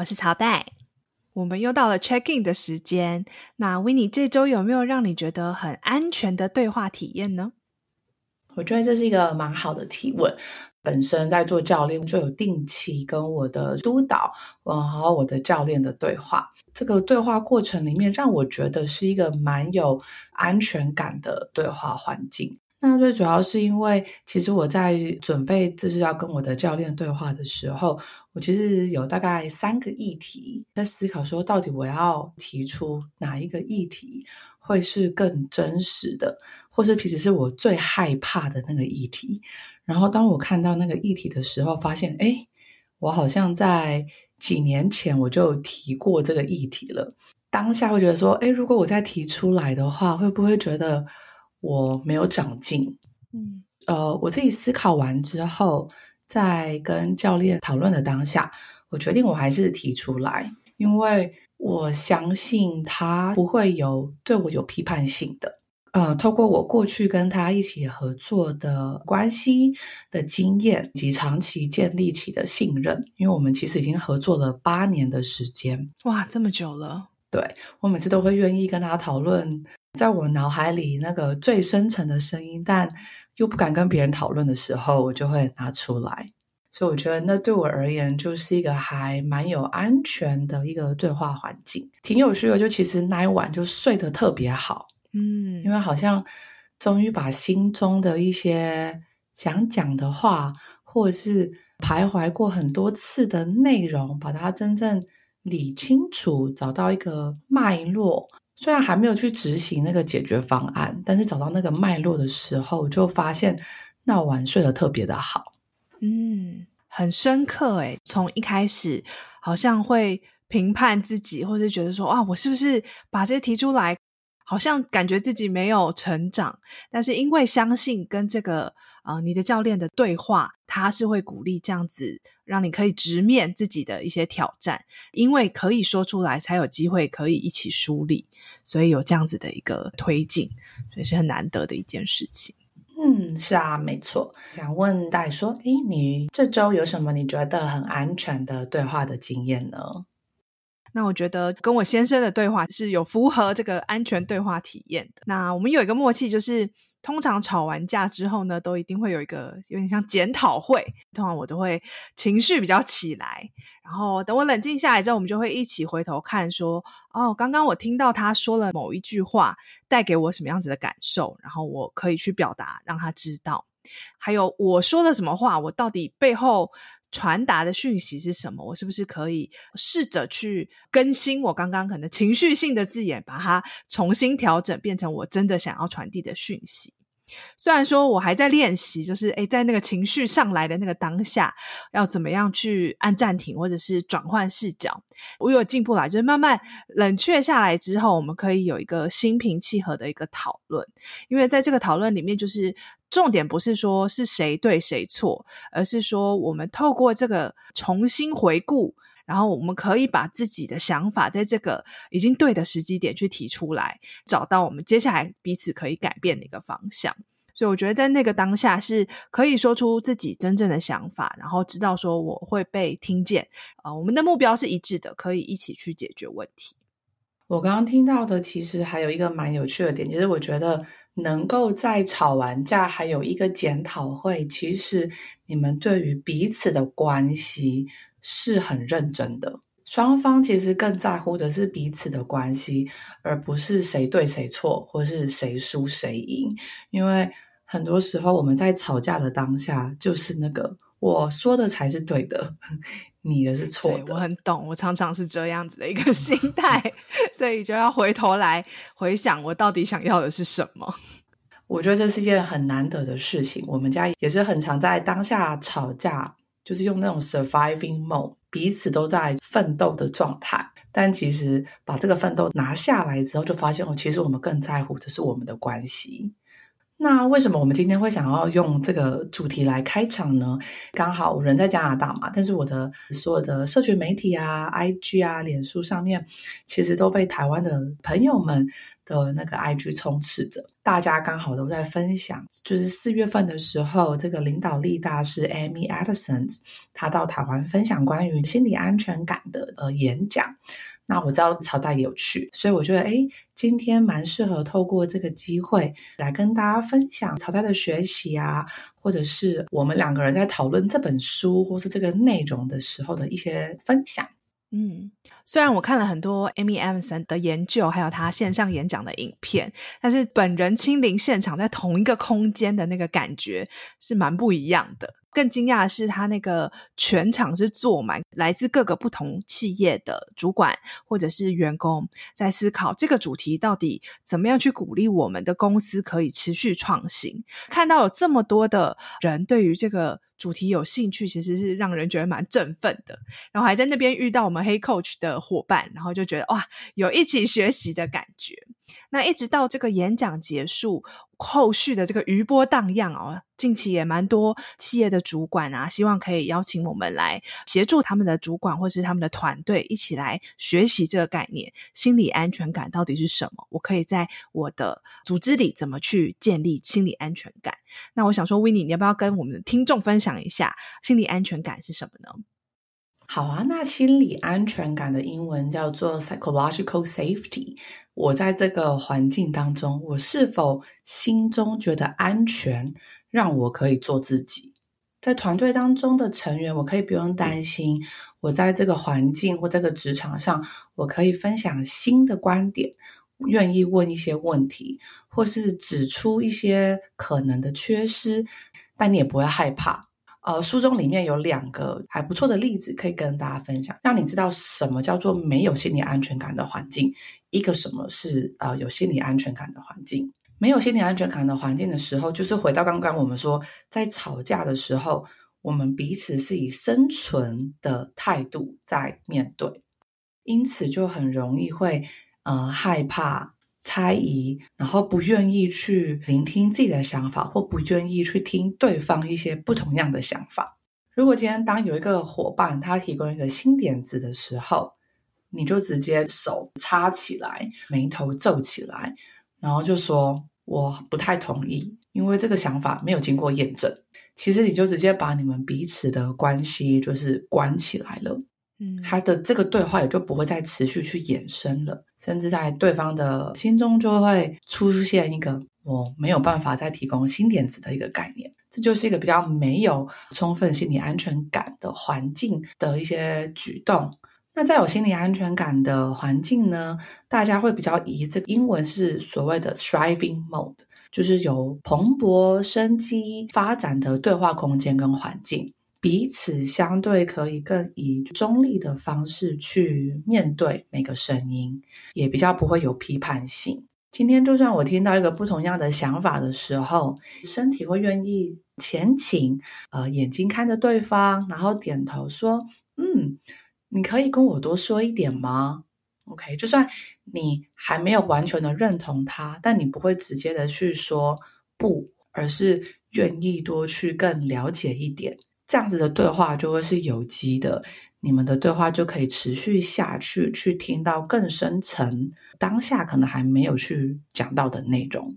我是曹代，我们又到了 check in 的时间。那 Winnie 这周有没有让你觉得很安全的对话体验呢？我觉得这是一个蛮好的提问。本身在做教练，就有定期跟我的督导，然后我的教练的对话。这个对话过程里面，让我觉得是一个蛮有安全感的对话环境。那最主要是因为，其实我在准备就是要跟我的教练对话的时候，我其实有大概三个议题在思考，说到底我要提出哪一个议题会是更真实的，或是其实是我最害怕的那个议题。然后当我看到那个议题的时候，发现，诶，我好像在几年前我就提过这个议题了。当下会觉得说，诶，如果我再提出来的话，会不会觉得？我没有长进，嗯，呃，我自己思考完之后，在跟教练讨论的当下，我决定我还是提出来，因为我相信他不会有对我有批判性的。呃，透过我过去跟他一起合作的关系的经验以及长期建立起的信任，因为我们其实已经合作了八年的时间，哇，这么久了。对，我每次都会愿意跟他讨论。在我脑海里那个最深层的声音，但又不敢跟别人讨论的时候，我就会拿出来。所以我觉得那对我而言就是一个还蛮有安全的一个对话环境，挺有趣的。就其实那一晚就睡得特别好，嗯，因为好像终于把心中的一些想讲的话，或者是徘徊过很多次的内容，把它真正理清楚，找到一个脉络。虽然还没有去执行那个解决方案，但是找到那个脉络的时候，就发现那晚睡得特别的好。嗯，很深刻诶，从一开始好像会评判自己，或者觉得说啊，我是不是把这些提出来？好像感觉自己没有成长，但是因为相信跟这个呃你的教练的对话，他是会鼓励这样子，让你可以直面自己的一些挑战，因为可以说出来，才有机会可以一起梳理，所以有这样子的一个推进，所以是很难得的一件事情。嗯，是啊，没错。想问大说，诶，你这周有什么你觉得很安全的对话的经验呢？那我觉得跟我先生的对话是有符合这个安全对话体验的。那我们有一个默契，就是通常吵完架之后呢，都一定会有一个有点像检讨会。通常我都会情绪比较起来，然后等我冷静下来之后，我们就会一起回头看，说：“哦，刚刚我听到他说了某一句话，带给我什么样子的感受，然后我可以去表达，让他知道。还有我说的什么话，我到底背后。”传达的讯息是什么？我是不是可以试着去更新我刚刚可能情绪性的字眼，把它重新调整，变成我真的想要传递的讯息？虽然说我还在练习，就是诶，在那个情绪上来的那个当下，要怎么样去按暂停，或者是转换视角，我有进步来，就是慢慢冷却下来之后，我们可以有一个心平气和的一个讨论。因为在这个讨论里面，就是重点不是说是谁对谁错，而是说我们透过这个重新回顾，然后我们可以把自己的想法在这个已经对的时机点去提出来，找到我们接下来彼此可以改变的一个方向。所以我觉得在那个当下是可以说出自己真正的想法，然后知道说我会被听见。呃，我们的目标是一致的，可以一起去解决问题。我刚刚听到的其实还有一个蛮有趣的点，其实我觉得能够在吵完架还有一个检讨会，其实你们对于彼此的关系是很认真的。双方其实更在乎的是彼此的关系，而不是谁对谁错，或是谁输谁赢，因为。很多时候，我们在吵架的当下，就是那个我说的才是对的，你的是错的。我很懂，我常常是这样子的一个 心态，所以就要回头来回想，我到底想要的是什么。我觉得这是一件很难得的事情。我们家也是很常在当下吵架，就是用那种 surviving mode，彼此都在奋斗的状态。但其实把这个奋斗拿下来之后，就发现哦，其实我们更在乎的是我们的关系。那为什么我们今天会想要用这个主题来开场呢？刚好我人在加拿大嘛，但是我的所有的社群媒体啊、IG 啊、脸书上面，其实都被台湾的朋友们的那个 IG 充斥着。大家刚好都在分享，就是四月份的时候，这个领导力大师 Amy Edison 他到台湾分享关于心理安全感的呃演讲。那我知道曹代也有去，所以我觉得，诶，今天蛮适合透过这个机会来跟大家分享曹代的学习啊，或者是我们两个人在讨论这本书或是这个内容的时候的一些分享。嗯，虽然我看了很多 Amy Emson 的研究，还有他线上演讲的影片，但是本人亲临现场，在同一个空间的那个感觉是蛮不一样的。更惊讶的是，他那个全场是坐满来自各个不同企业的主管或者是员工，在思考这个主题到底怎么样去鼓励我们的公司可以持续创新。看到有这么多的人对于这个主题有兴趣，其实是让人觉得蛮振奋的。然后还在那边遇到我们黑 coach 的伙伴，然后就觉得哇，有一起学习的感觉。那一直到这个演讲结束，后续的这个余波荡漾哦，近期也蛮多企业的主管啊，希望可以邀请我们来协助他们的主管或是他们的团队一起来学习这个概念，心理安全感到底是什么？我可以在我的组织里怎么去建立心理安全感？那我想说，Winnie，你要不要跟我们的听众分享一下心理安全感是什么呢？好啊，那心理安全感的英文叫做 psychological safety。我在这个环境当中，我是否心中觉得安全，让我可以做自己？在团队当中的成员，我可以不用担心。我在这个环境或这个职场上，我可以分享新的观点，愿意问一些问题，或是指出一些可能的缺失，但你也不会害怕。呃，书中里面有两个还不错的例子可以跟大家分享，让你知道什么叫做没有心理安全感的环境，一个什么是呃有心理安全感的环境。没有心理安全感的环境的时候，就是回到刚刚我们说，在吵架的时候，我们彼此是以生存的态度在面对，因此就很容易会呃害怕。猜疑，然后不愿意去聆听自己的想法，或不愿意去听对方一些不同样的想法。如果今天当有一个伙伴他提供一个新点子的时候，你就直接手插起来，眉头皱起来，然后就说我不太同意，因为这个想法没有经过验证。其实你就直接把你们彼此的关系就是关起来了。嗯，他的这个对话也就不会再持续去延伸了，甚至在对方的心中就会出现一个我没有办法再提供新点子的一个概念，这就是一个比较没有充分心理安全感的环境的一些举动。那在有心理安全感的环境呢，大家会比较以这个英文是所谓的 thriving mode，就是有蓬勃生机发展的对话空间跟环境。彼此相对可以更以中立的方式去面对每个声音，也比较不会有批判性。今天就算我听到一个不同样的想法的时候，身体会愿意前倾，呃，眼睛看着对方，然后点头说：“嗯，你可以跟我多说一点吗？”OK，就算你还没有完全的认同他，但你不会直接的去说不，而是愿意多去更了解一点。这样子的对话就会是有机的，你们的对话就可以持续下去，去听到更深层，当下可能还没有去讲到的内容。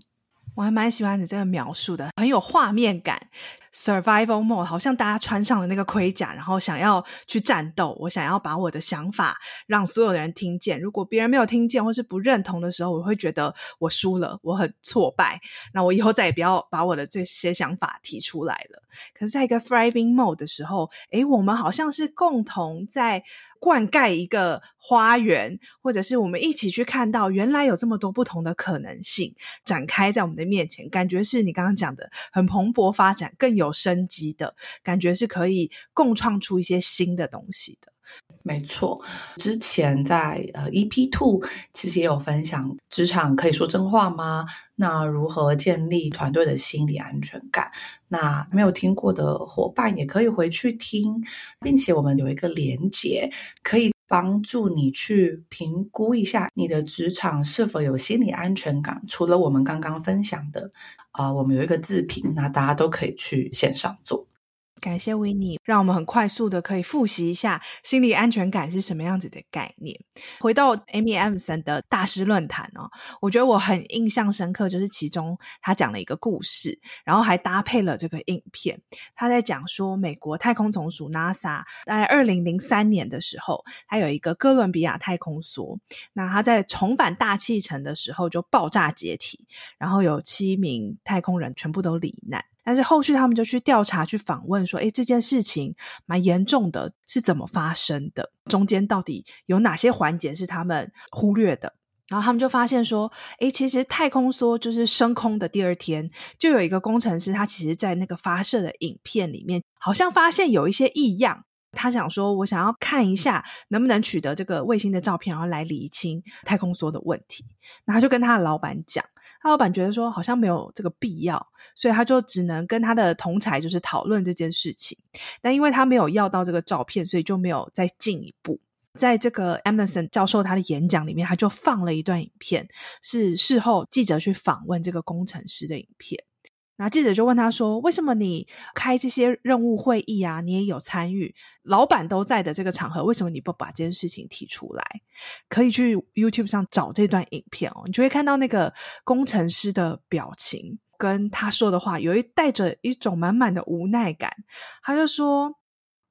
我还蛮喜欢你这个描述的，很有画面感。Survival mode，好像大家穿上了那个盔甲，然后想要去战斗。我想要把我的想法让所有的人听见。如果别人没有听见或是不认同的时候，我会觉得我输了，我很挫败。那我以后再也不要把我的这些想法提出来了。可是，在一个 thriving mode 的时候，诶，我们好像是共同在灌溉一个花园，或者是我们一起去看到原来有这么多不同的可能性展开在我们的面前。感觉是你刚刚讲的很蓬勃发展，更有。生机的感觉是可以共创出一些新的东西的。没错，之前在呃 EP Two 其实也有分享，职场可以说真话吗？那如何建立团队的心理安全感？那没有听过的伙伴也可以回去听，并且我们有一个连结，可以帮助你去评估一下你的职场是否有心理安全感。除了我们刚刚分享的，啊、我们有一个自评，那大家都可以去线上做。感谢 Winnie，让我们很快速的可以复习一下心理安全感是什么样子的概念。回到 Amy Emerson 的大师论坛哦，我觉得我很印象深刻，就是其中他讲了一个故事，然后还搭配了这个影片。他在讲说，美国太空总署 NASA 在二零零三年的时候，他有一个哥伦比亚太空梭，那他在重返大气层的时候就爆炸解体，然后有七名太空人全部都罹难。但是后续他们就去调查、去访问，说：“诶，这件事情蛮严重的，是怎么发生的？中间到底有哪些环节是他们忽略的？”然后他们就发现说：“诶，其实太空梭就是升空的第二天，就有一个工程师，他其实在那个发射的影片里面，好像发现有一些异样。他想说，我想要看一下能不能取得这个卫星的照片，然后来厘清太空梭的问题。那他就跟他的老板讲。”他老板觉得说好像没有这个必要，所以他就只能跟他的同才就是讨论这件事情。但因为他没有要到这个照片，所以就没有再进一步。在这个 Emerson 教授他的演讲里面，他就放了一段影片，是事后记者去访问这个工程师的影片。那记者就问他说：“为什么你开这些任务会议啊？你也有参与，老板都在的这个场合，为什么你不把这件事情提出来？可以去 YouTube 上找这段影片哦，你就会看到那个工程师的表情跟他说的话，有一带着一种满满的无奈感。他就说。”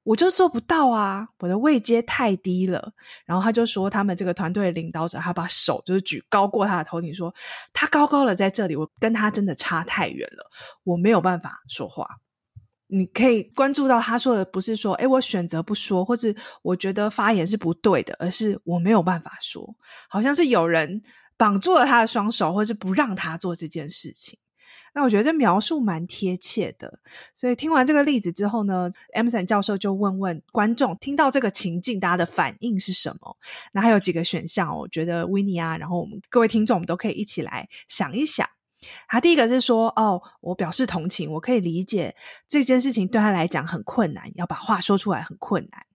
我就做不到啊，我的位阶太低了。然后他就说，他们这个团队领导者，他把手就是举高过他的头顶，说他高高的在这里，我跟他真的差太远了，我没有办法说话。你可以关注到他说的不是说，诶，我选择不说，或者我觉得发言是不对的，而是我没有办法说，好像是有人绑住了他的双手，或是不让他做这件事情。那我觉得这描述蛮贴切的，所以听完这个例子之后呢，Edmondson 教授就问问观众，听到这个情境，大家的反应是什么？那还有几个选项，我觉得 Winnie 啊，然后我们各位听众，我们都可以一起来想一想。他第一个是说，哦，我表示同情，我可以理解这件事情对他来讲很困难，要把话说出来很困难。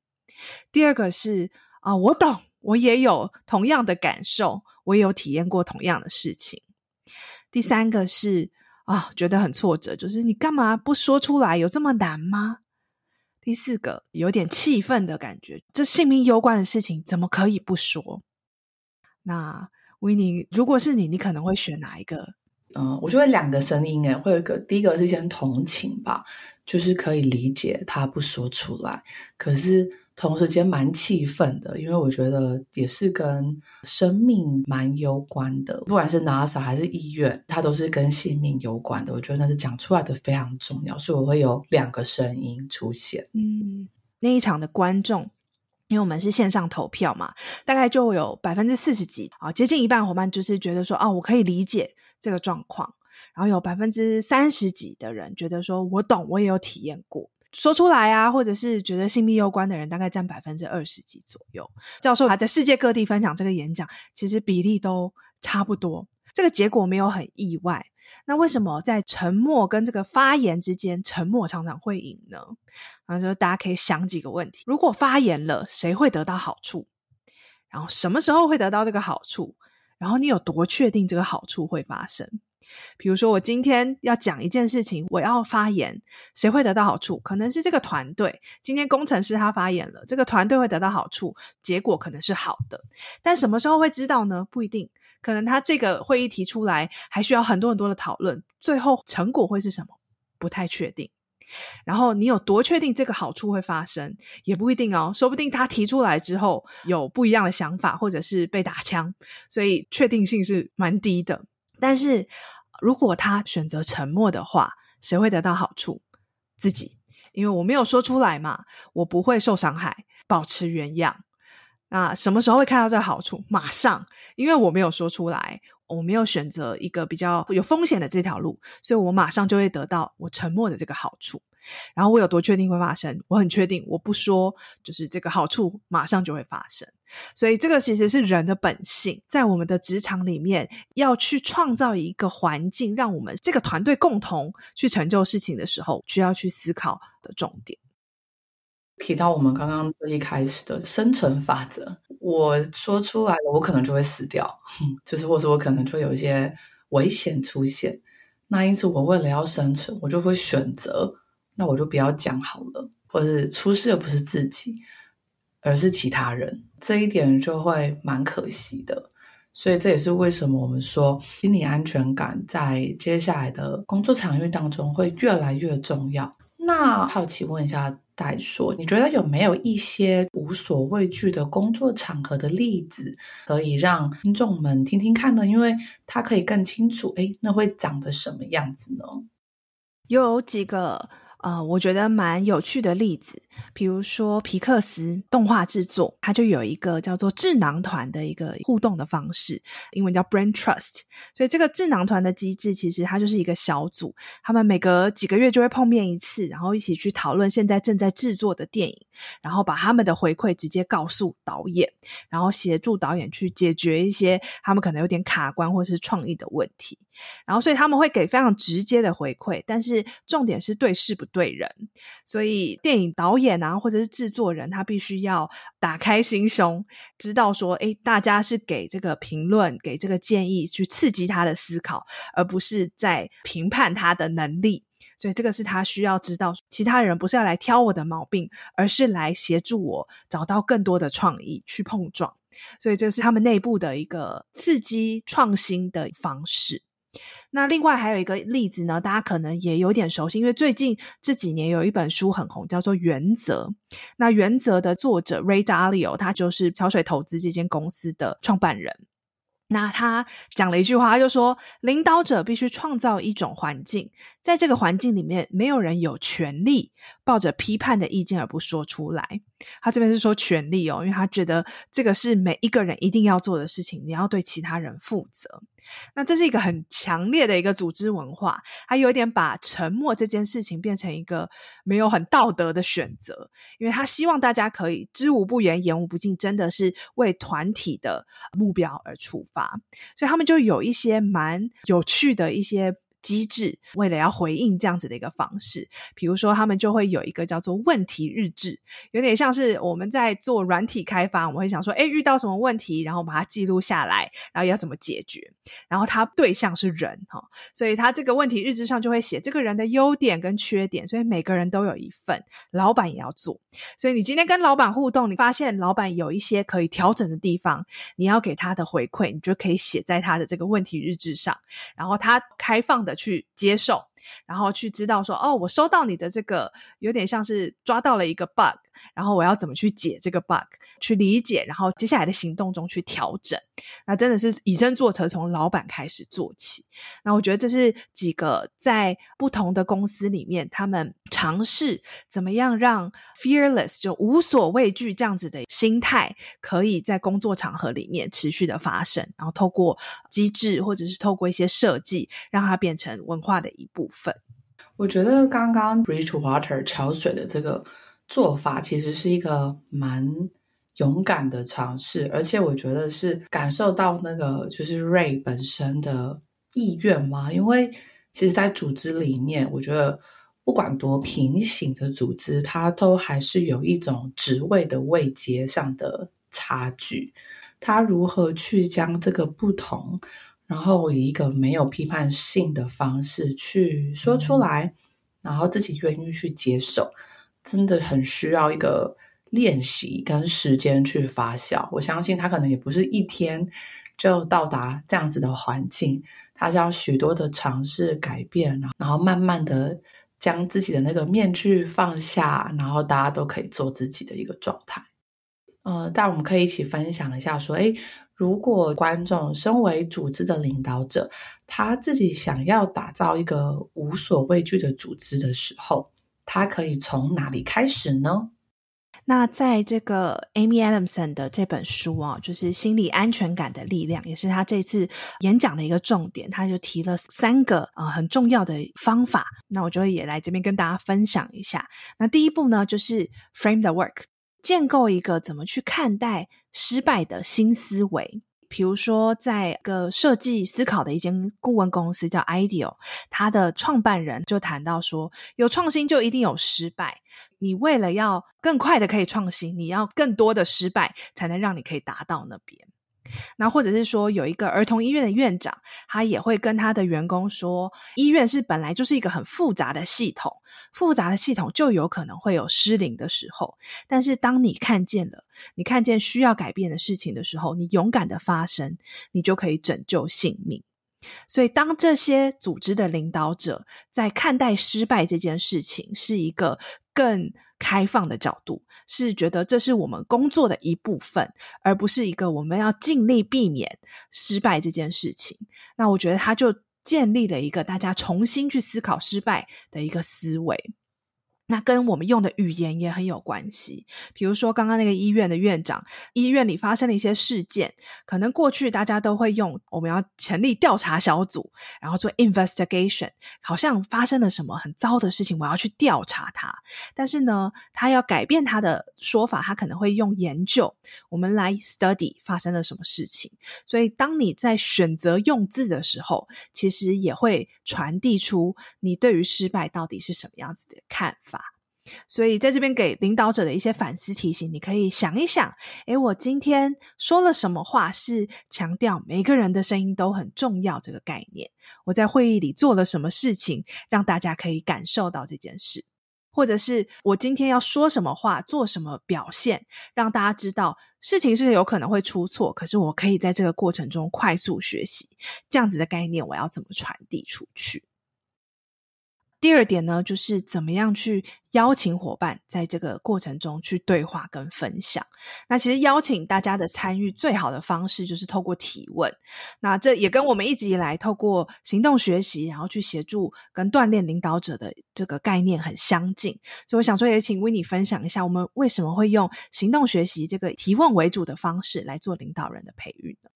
第二个是啊，我懂，我也有同样的感受，我也有体验过同样的事情。第三个是。啊、觉得很挫折，就是你干嘛不说出来？有这么难吗？第四个，有点气愤的感觉，这性命攸关的事情怎么可以不说？那 Winnie，如果是你，你可能会选哪一个？嗯，我觉得两个声音诶，会有一个，第一个是先同情吧，就是可以理解他不说出来，可是。同时间蛮气愤的，因为我觉得也是跟生命蛮有关的，不管是 NASA 还是医院，它都是跟性命有关的。我觉得那是讲出来的非常重要，所以我会有两个声音出现。嗯，那一场的观众，因为我们是线上投票嘛，大概就有百分之四十几啊，接近一半伙伴就是觉得说，哦，我可以理解这个状况，然后有百分之三十几的人觉得说我懂，我也有体验过。说出来啊，或者是觉得性命攸关的人，大概占百分之二十几左右。教授还在世界各地分享这个演讲，其实比例都差不多。这个结果没有很意外。那为什么在沉默跟这个发言之间，沉默常常会赢呢？然后就大家可以想几个问题：如果发言了，谁会得到好处？然后什么时候会得到这个好处？然后你有多确定这个好处会发生？比如说，我今天要讲一件事情，我要发言，谁会得到好处？可能是这个团队。今天工程师他发言了，这个团队会得到好处，结果可能是好的。但什么时候会知道呢？不一定。可能他这个会议提出来，还需要很多很多的讨论，最后成果会是什么？不太确定。然后你有多确定这个好处会发生？也不一定哦。说不定他提出来之后有不一样的想法，或者是被打枪，所以确定性是蛮低的。但是，如果他选择沉默的话，谁会得到好处？自己，因为我没有说出来嘛，我不会受伤害，保持原样。那什么时候会看到这个好处？马上，因为我没有说出来，我没有选择一个比较有风险的这条路，所以我马上就会得到我沉默的这个好处。然后我有多确定会发生？我很确定，我不说，就是这个好处马上就会发生。所以这个其实是人的本性，在我们的职场里面，要去创造一个环境，让我们这个团队共同去成就事情的时候，需要去思考的重点。提到我们刚刚一开始的生存法则，我说出来了，我可能就会死掉，就是或者我可能就会有一些危险出现。那因此，我为了要生存，我就会选择，那我就不要讲好了，或是出事的不是自己，而是其他人，这一点就会蛮可惜的。所以这也是为什么我们说心理安全感在接下来的工作场域当中会越来越重要。那好奇问一下。戴硕，你觉得有没有一些无所畏惧的工作场合的例子，可以让听众们听听看呢？因为他可以更清楚，哎，那会长得什么样子呢？有几个。呃，我觉得蛮有趣的例子，比如说皮克斯动画制作，它就有一个叫做智囊团的一个互动的方式，英文叫 Brain Trust。所以这个智囊团的机制，其实它就是一个小组，他们每隔几个月就会碰面一次，然后一起去讨论现在正在制作的电影，然后把他们的回馈直接告诉导演，然后协助导演去解决一些他们可能有点卡关或是创意的问题。然后，所以他们会给非常直接的回馈，但是重点是对事不对人。所以电影导演啊，或者是制作人，他必须要打开心胸，知道说，诶，大家是给这个评论、给这个建议，去刺激他的思考，而不是在评判他的能力。所以这个是他需要知道，其他人不是要来挑我的毛病，而是来协助我找到更多的创意去碰撞。所以这是他们内部的一个刺激创新的方式。那另外还有一个例子呢，大家可能也有点熟悉，因为最近这几年有一本书很红，叫做《原则》。那《原则》的作者 Ray Dalio，他就是桥水投资这间公司的创办人。那他讲了一句话，他就说：“领导者必须创造一种环境，在这个环境里面，没有人有权利抱着批判的意见而不说出来。”他这边是说权利哦，因为他觉得这个是每一个人一定要做的事情，你要对其他人负责。那这是一个很强烈的一个组织文化，他有点把沉默这件事情变成一个没有很道德的选择，因为他希望大家可以知无不言，言无不尽，真的是为团体的目标而出发，所以他们就有一些蛮有趣的一些。机制为了要回应这样子的一个方式，比如说他们就会有一个叫做问题日志，有点像是我们在做软体开发，我们会想说，诶，遇到什么问题，然后把它记录下来，然后要怎么解决。然后他对象是人哈，所以他这个问题日志上就会写这个人的优点跟缺点，所以每个人都有一份，老板也要做。所以你今天跟老板互动，你发现老板有一些可以调整的地方，你要给他的回馈，你就可以写在他的这个问题日志上，然后他开放的去接受，然后去知道说，哦，我收到你的这个，有点像是抓到了一个 bug。然后我要怎么去解这个 bug，去理解，然后接下来的行动中去调整。那真的是以身作则，从老板开始做起。那我觉得这是几个在不同的公司里面，他们尝试怎么样让 fearless 就无所畏惧这样子的心态，可以在工作场合里面持续的发生，然后透过机制或者是透过一些设计，让它变成文化的一部分。我觉得刚刚 Bridgewater 桥水的这个。做法其实是一个蛮勇敢的尝试，而且我觉得是感受到那个就是 Ray 本身的意愿嘛。因为其实，在组织里面，我觉得不管多平行的组织，它都还是有一种职位的位阶上的差距。他如何去将这个不同，然后以一个没有批判性的方式去说出来，然后自己愿意去接受。真的很需要一个练习跟时间去发酵。我相信他可能也不是一天就到达这样子的环境，他是要许多的尝试改变，然后慢慢的将自己的那个面具放下，然后大家都可以做自己的一个状态。呃，但我们可以一起分享一下，说，诶，如果观众身为组织的领导者，他自己想要打造一个无所畏惧的组织的时候，他可以从哪里开始呢？那在这个 Amy Adamson 的这本书啊，就是心理安全感的力量，也是他这次演讲的一个重点。他就提了三个啊、呃、很重要的方法，那我就会也来这边跟大家分享一下。那第一步呢，就是 Frame the work，建构一个怎么去看待失败的新思维。比如说，在个设计思考的一间顾问公司叫 Ideal，它的创办人就谈到说，有创新就一定有失败。你为了要更快的可以创新，你要更多的失败，才能让你可以达到那边。那或者是说，有一个儿童医院的院长，他也会跟他的员工说，医院是本来就是一个很复杂的系统，复杂的系统就有可能会有失灵的时候。但是当你看见了，你看见需要改变的事情的时候，你勇敢的发声，你就可以拯救性命。所以，当这些组织的领导者在看待失败这件事情，是一个更开放的角度，是觉得这是我们工作的一部分，而不是一个我们要尽力避免失败这件事情。那我觉得他就建立了一个大家重新去思考失败的一个思维。那跟我们用的语言也很有关系。比如说，刚刚那个医院的院长，医院里发生了一些事件，可能过去大家都会用我们要成立调查小组，然后做 investigation，好像发生了什么很糟的事情，我要去调查它。但是呢，他要改变他的说法，他可能会用研究，我们来 study 发生了什么事情。所以，当你在选择用字的时候，其实也会传递出你对于失败到底是什么样子的看法。所以，在这边给领导者的一些反思提醒，你可以想一想：诶，我今天说了什么话是强调每个人的声音都很重要这个概念？我在会议里做了什么事情，让大家可以感受到这件事？或者是我今天要说什么话，做什么表现，让大家知道事情是有可能会出错，可是我可以在这个过程中快速学习，这样子的概念，我要怎么传递出去？第二点呢，就是怎么样去邀请伙伴在这个过程中去对话跟分享。那其实邀请大家的参与最好的方式就是透过提问。那这也跟我们一直以来透过行动学习，然后去协助跟锻炼领导者的这个概念很相近。所以我想说，也请 Winnie 分享一下，我们为什么会用行动学习这个提问为主的方式来做领导人的培育呢？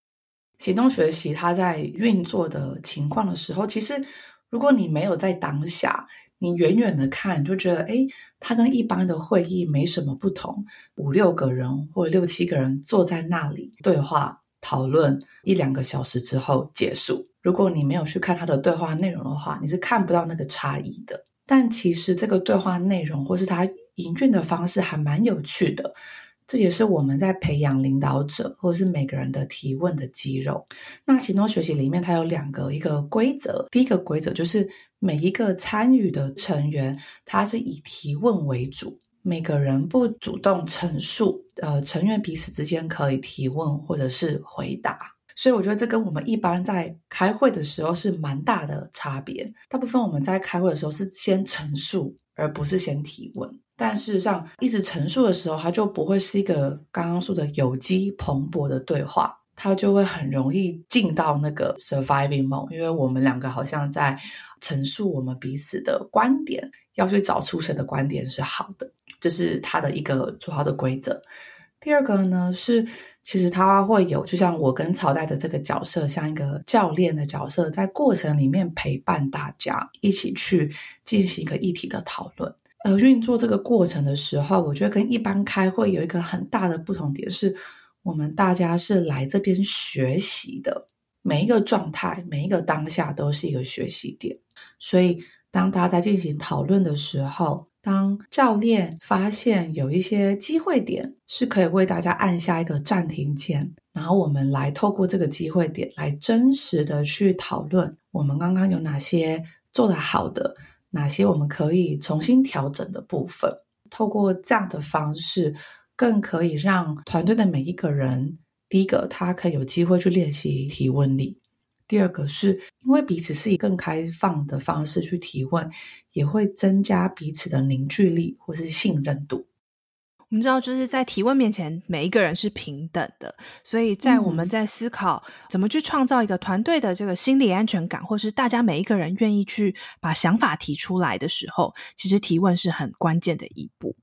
行动学习它在运作的情况的时候，其实。如果你没有在当下，你远远的看就觉得，诶，它跟一般的会议没什么不同。五六个人或六七个人坐在那里对话讨论一两个小时之后结束。如果你没有去看他的对话内容的话，你是看不到那个差异的。但其实这个对话内容或是他营运的方式还蛮有趣的。这也是我们在培养领导者，或者是每个人的提问的肌肉。那行动学习里面，它有两个一个规则。第一个规则就是每一个参与的成员，他是以提问为主，每个人不主动陈述。呃，成员彼此之间可以提问或者是回答。所以我觉得这跟我们一般在开会的时候是蛮大的差别。大部分我们在开会的时候是先陈述，而不是先提问。但事实上，一直陈述的时候，它就不会是一个刚刚说的有机蓬勃的对话，它就会很容易进到那个 surviving mode，因为我们两个好像在陈述我们彼此的观点，要去找出谁的观点是好的，这，是它的一个主要的规则。第二个呢是，其实它会有，就像我跟曹代的这个角色，像一个教练的角色，在过程里面陪伴大家一起去进行一个议题的讨论。呃，运作这个过程的时候，我觉得跟一般开会有一个很大的不同点是，我们大家是来这边学习的，每一个状态，每一个当下都是一个学习点。所以，当大家在进行讨论的时候，当教练发现有一些机会点，是可以为大家按下一个暂停键，然后我们来透过这个机会点来真实的去讨论我们刚刚有哪些做得好的。哪些我们可以重新调整的部分？透过这样的方式，更可以让团队的每一个人，第一个，他可以有机会去练习提问力；第二个，是因为彼此是以更开放的方式去提问，也会增加彼此的凝聚力或是信任度。我们知道，就是在提问面前，每一个人是平等的。所以在我们在思考怎么去创造一个团队的这个心理安全感，或是大家每一个人愿意去把想法提出来的时候，其实提问是很关键的一步。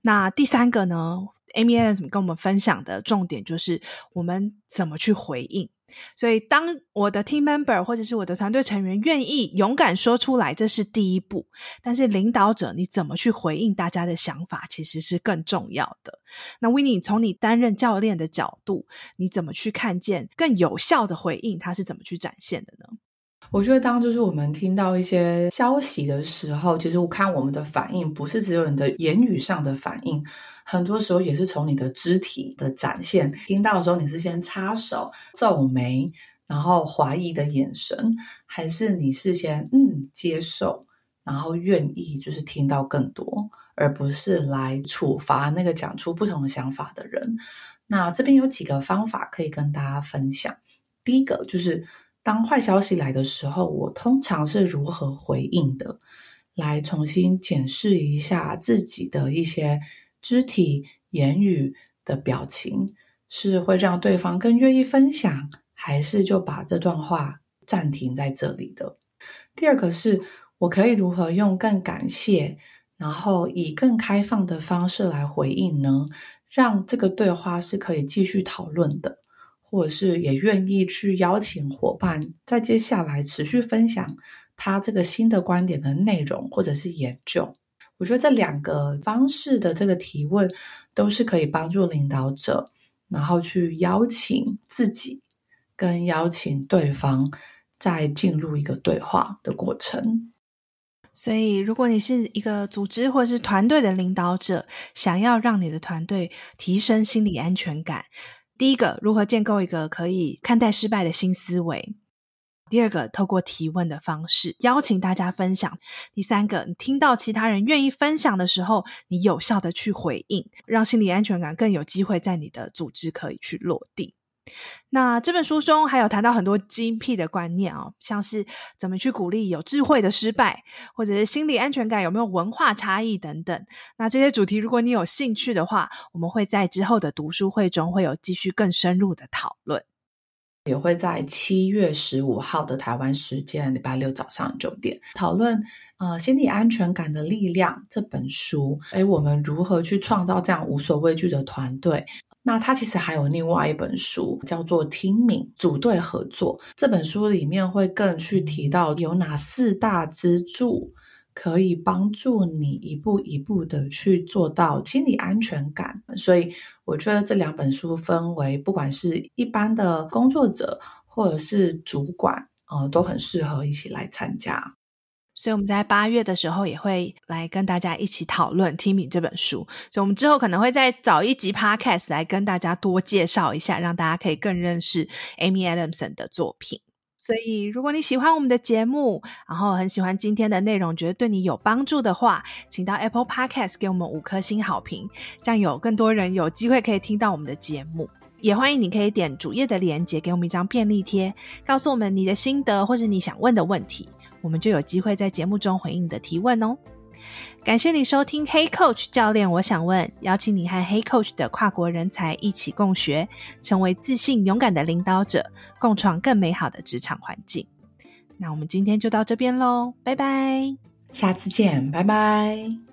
那第三个呢，Amy Adams 跟我们分享的重点就是我们怎么去回应。所以，当我的 team member 或者是我的团队成员愿意勇敢说出来，这是第一步。但是，领导者你怎么去回应大家的想法，其实是更重要的。那 Winnie 从你担任教练的角度，你怎么去看见更有效的回应？他是怎么去展现的呢？我觉得，当就是我们听到一些消息的时候，其实我看我们的反应，不是只有你的言语上的反应，很多时候也是从你的肢体的展现。听到的时候，你是先擦手、皱眉，然后怀疑的眼神，还是你是先嗯接受，然后愿意就是听到更多，而不是来处罚那个讲出不同的想法的人。那这边有几个方法可以跟大家分享。第一个就是。当坏消息来的时候，我通常是如何回应的？来重新检视一下自己的一些肢体、言语的表情，是会让对方更愿意分享，还是就把这段话暂停在这里的？第二个是我可以如何用更感谢，然后以更开放的方式来回应呢？让这个对话是可以继续讨论的。或者是也愿意去邀请伙伴，在接下来持续分享他这个新的观点的内容，或者是研究。我觉得这两个方式的这个提问，都是可以帮助领导者，然后去邀请自己，跟邀请对方，再进入一个对话的过程。所以，如果你是一个组织或是团队的领导者，想要让你的团队提升心理安全感。第一个，如何建构一个可以看待失败的新思维；第二个，透过提问的方式邀请大家分享；第三个，你听到其他人愿意分享的时候，你有效的去回应，让心理安全感更有机会在你的组织可以去落地。那这本书中还有谈到很多精辟的观念哦，像是怎么去鼓励有智慧的失败，或者是心理安全感有没有文化差异等等。那这些主题，如果你有兴趣的话，我们会在之后的读书会中会有继续更深入的讨论，也会在七月十五号的台湾时间礼拜六早上九点讨论。呃，心理安全感的力量这本书，诶，我们如何去创造这样无所畏惧的团队？那它其实还有另外一本书，叫做《Teaming 组队合作》。这本书里面会更去提到有哪四大支柱，可以帮助你一步一步的去做到心理安全感。所以我觉得这两本书分为，不管是一般的工作者或者是主管，呃，都很适合一起来参加。所以我们在八月的时候也会来跟大家一起讨论《Teaming》这本书，所以我们之后可能会再找一集 Podcast 来跟大家多介绍一下，让大家可以更认识 Amy Adamson 的作品。所以如果你喜欢我们的节目，然后很喜欢今天的内容，觉得对你有帮助的话，请到 Apple Podcast 给我们五颗星好评，这样有更多人有机会可以听到我们的节目。也欢迎你可以点主页的链接，给我们一张便利贴，告诉我们你的心得或是你想问的问题。我们就有机会在节目中回应你的提问哦。感谢你收听 Hey Coach 教练，我想问，邀请你和 Hey Coach 的跨国人才一起共学，成为自信勇敢的领导者，共创更美好的职场环境。那我们今天就到这边喽，拜拜，下次见，拜拜。